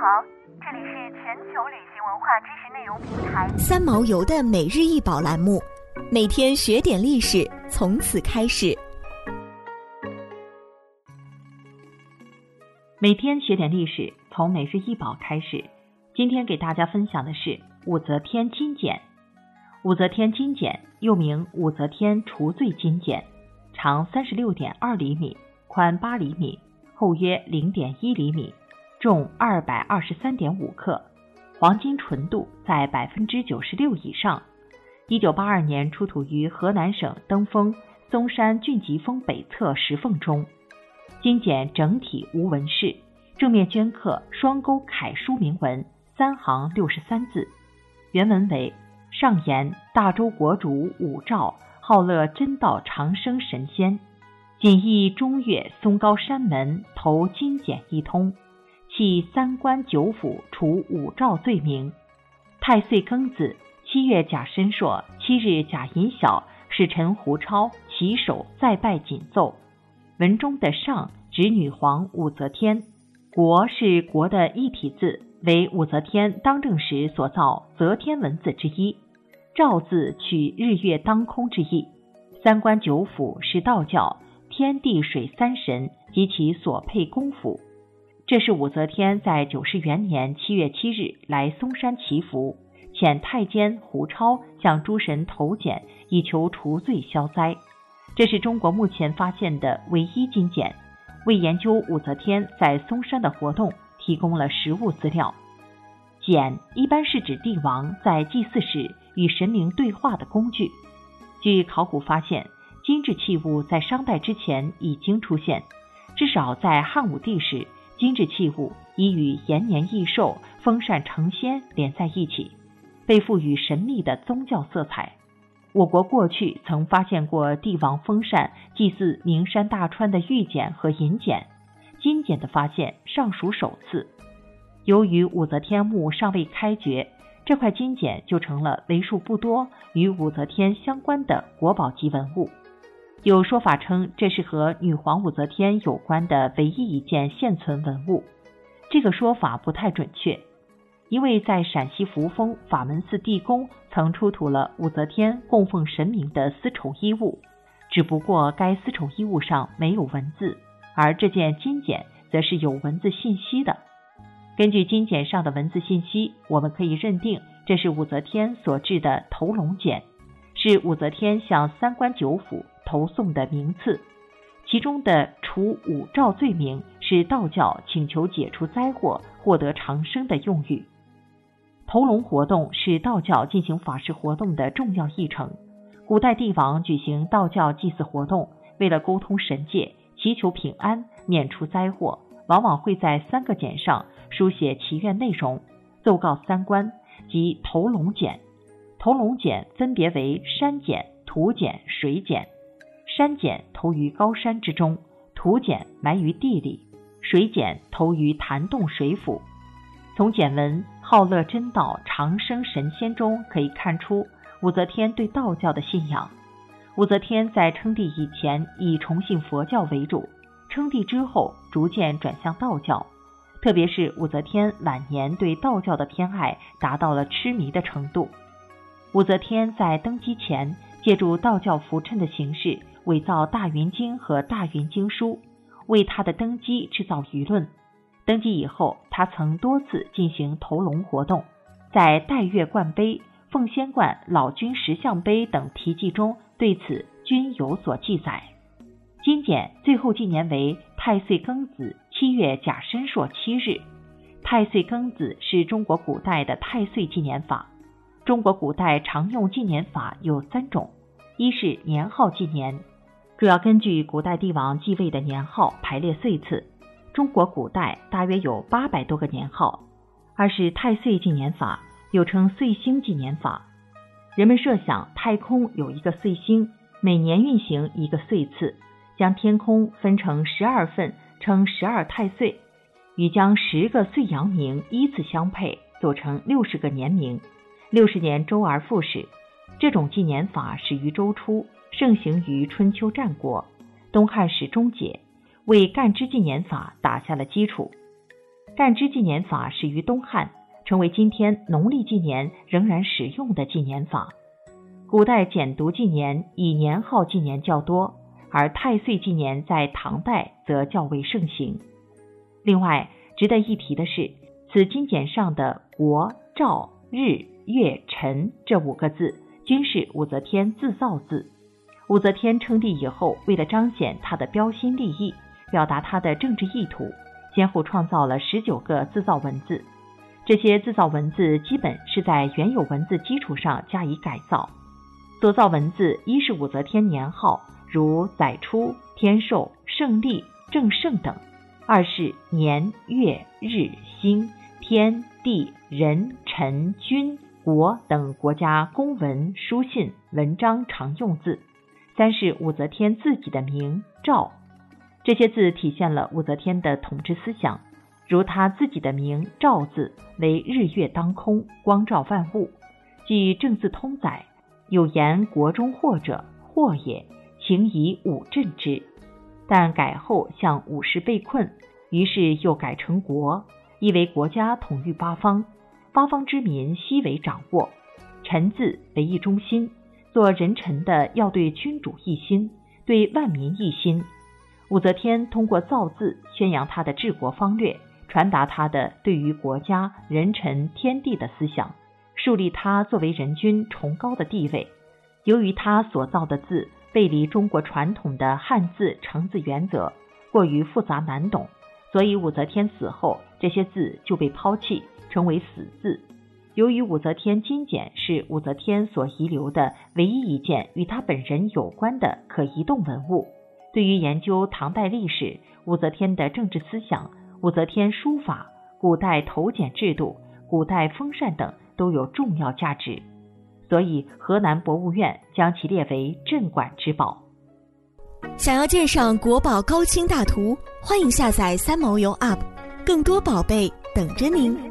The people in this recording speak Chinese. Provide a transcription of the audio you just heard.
好，这里是全球旅行文化知识内容平台三毛游的每日一宝栏目，每天学点历史，从此开始。每天学点历史，从每日一宝开始。今天给大家分享的是武则天金简。武则天金简又名武则天除罪金简，长三十六点二厘米，宽八厘米，厚约零点一厘米。重二百二十三点五克，黄金纯度在百分之九十六以上。一九八二年出土于河南省登封嵩山峻极峰北侧石缝中。金简整体无纹饰，正面镌刻双钩楷书铭文三行六十三字，原文为：上言大周国主武曌好乐真道长生神仙，仅诣中岳嵩高山门投金简一通。系三官九府除五诏罪名。太岁庚子七月甲申朔七日甲寅晓，使臣胡超起手再拜谨奏。文中的上指女皇武则天，国是国的一体字，为武则天当政时所造则天文字之一。诏字取日月当空之意。三官九府是道教天地水三神及其所配公府。这是武则天在九世元年七月七日来嵩山祈福，遣太监胡超向诸神投简，以求除罪消灾。这是中国目前发现的唯一金简，为研究武则天在嵩山的活动提供了实物资料。简一般是指帝王在祭祀时与神明对话的工具。据考古发现，金制器物在商代之前已经出现，至少在汉武帝时。精致器物已与延年益寿、封禅成仙连在一起，被赋予神秘的宗教色彩。我国过去曾发现过帝王封禅、祭祀名山大川的玉简和银简，金简的发现尚属首次。由于武则天墓尚未开掘，这块金简就成了为数不多与武则天相关的国宝级文物。有说法称，这是和女皇武则天有关的唯一一件现存文物。这个说法不太准确，因为在陕西扶风法门寺地宫曾出土了武则天供奉神明的丝绸衣物，只不过该丝绸衣物上没有文字，而这件金简则是有文字信息的。根据金简上的文字信息，我们可以认定这是武则天所制的头龙简，是武则天向三官九府。投送的名次，其中的除五诏罪名是道教请求解除灾祸、获得长生的用语。投龙活动是道教进行法事活动的重要议程。古代帝王举行道教祭祀活动，为了沟通神界、祈求平安、免除灾祸，往往会在三个简上书写祈愿内容，奏告三官，即投龙简。投龙简分别为山简、土简、水简。山简投于高山之中，土简埋于地里，水简投于潭洞水府。从简文“好乐真道长生神仙”中可以看出武则天对道教的信仰。武则天在称帝以前以崇信佛教为主，称帝之后逐渐转向道教。特别是武则天晚年对道教的偏爱达到了痴迷的程度。武则天在登基前，借助道教符谶的形式。伪造《大云经》和《大云经书》，为他的登基制造舆论。登基以后，他曾多次进行投龙活动，在《代月观碑》《奉仙观老君石像碑》等题记中对此均有所记载。金简最后纪年为太岁庚子七月甲申朔七日。太岁庚子是中国古代的太岁纪年法。中国古代常用纪年法有三种：一是年号纪年。主要根据古代帝王继位的年号排列岁次，中国古代大约有八百多个年号。二是太岁纪年法，又称岁星纪年法。人们设想太空有一个岁星，每年运行一个岁次，将天空分成十二份，称十二太岁，与将十个岁阳明依次相配，组成六十个年明，六十年周而复始。这种纪年法始于周初。盛行于春秋战国，东汉时终结，为干支纪年法打下了基础。干支纪年法始于东汉，成为今天农历纪年仍然使用的纪年法。古代简读纪年以年号纪年较多，而太岁纪年在唐代则较为盛行。另外，值得一提的是，此金简上的国、赵、日、月、辰这五个字，均是武则天自造字。武则天称帝以后，为了彰显她的标新立异，表达她的政治意图。先后创造了十九个自造文字，这些自造文字基本是在原有文字基础上加以改造。所造文字一是武则天年号，如载初、天寿、胜利、正盛等；二是年、月、日、星、天地、人、臣、君、国等国家公文、书信、文章常用字；三是武则天自己的名赵。这些字体现了武则天的统治思想，如她自己的名“赵”字为日月当空，光照万物，即正字通载。有言国中祸者，祸也，请以武镇之。但改后向武士被困，于是又改成国，意为国家统御八方，八方之民悉为掌握。臣字为一中心，做人臣的要对君主一心，对万民一心。武则天通过造字宣扬她的治国方略，传达她的对于国家、人臣、天地的思想，树立她作为人君崇高的地位。由于她所造的字背离中国传统的汉字成字原则，过于复杂难懂，所以武则天死后，这些字就被抛弃，成为死字。由于武则天金简是武则天所遗留的唯一一件与她本人有关的可移动文物。对于研究唐代历史、武则天的政治思想、武则天书法、古代头简制度、古代风扇等都有重要价值，所以河南博物院将其列为镇馆之宝。想要鉴赏国宝高清大图，欢迎下载三毛游 App，更多宝贝等着您。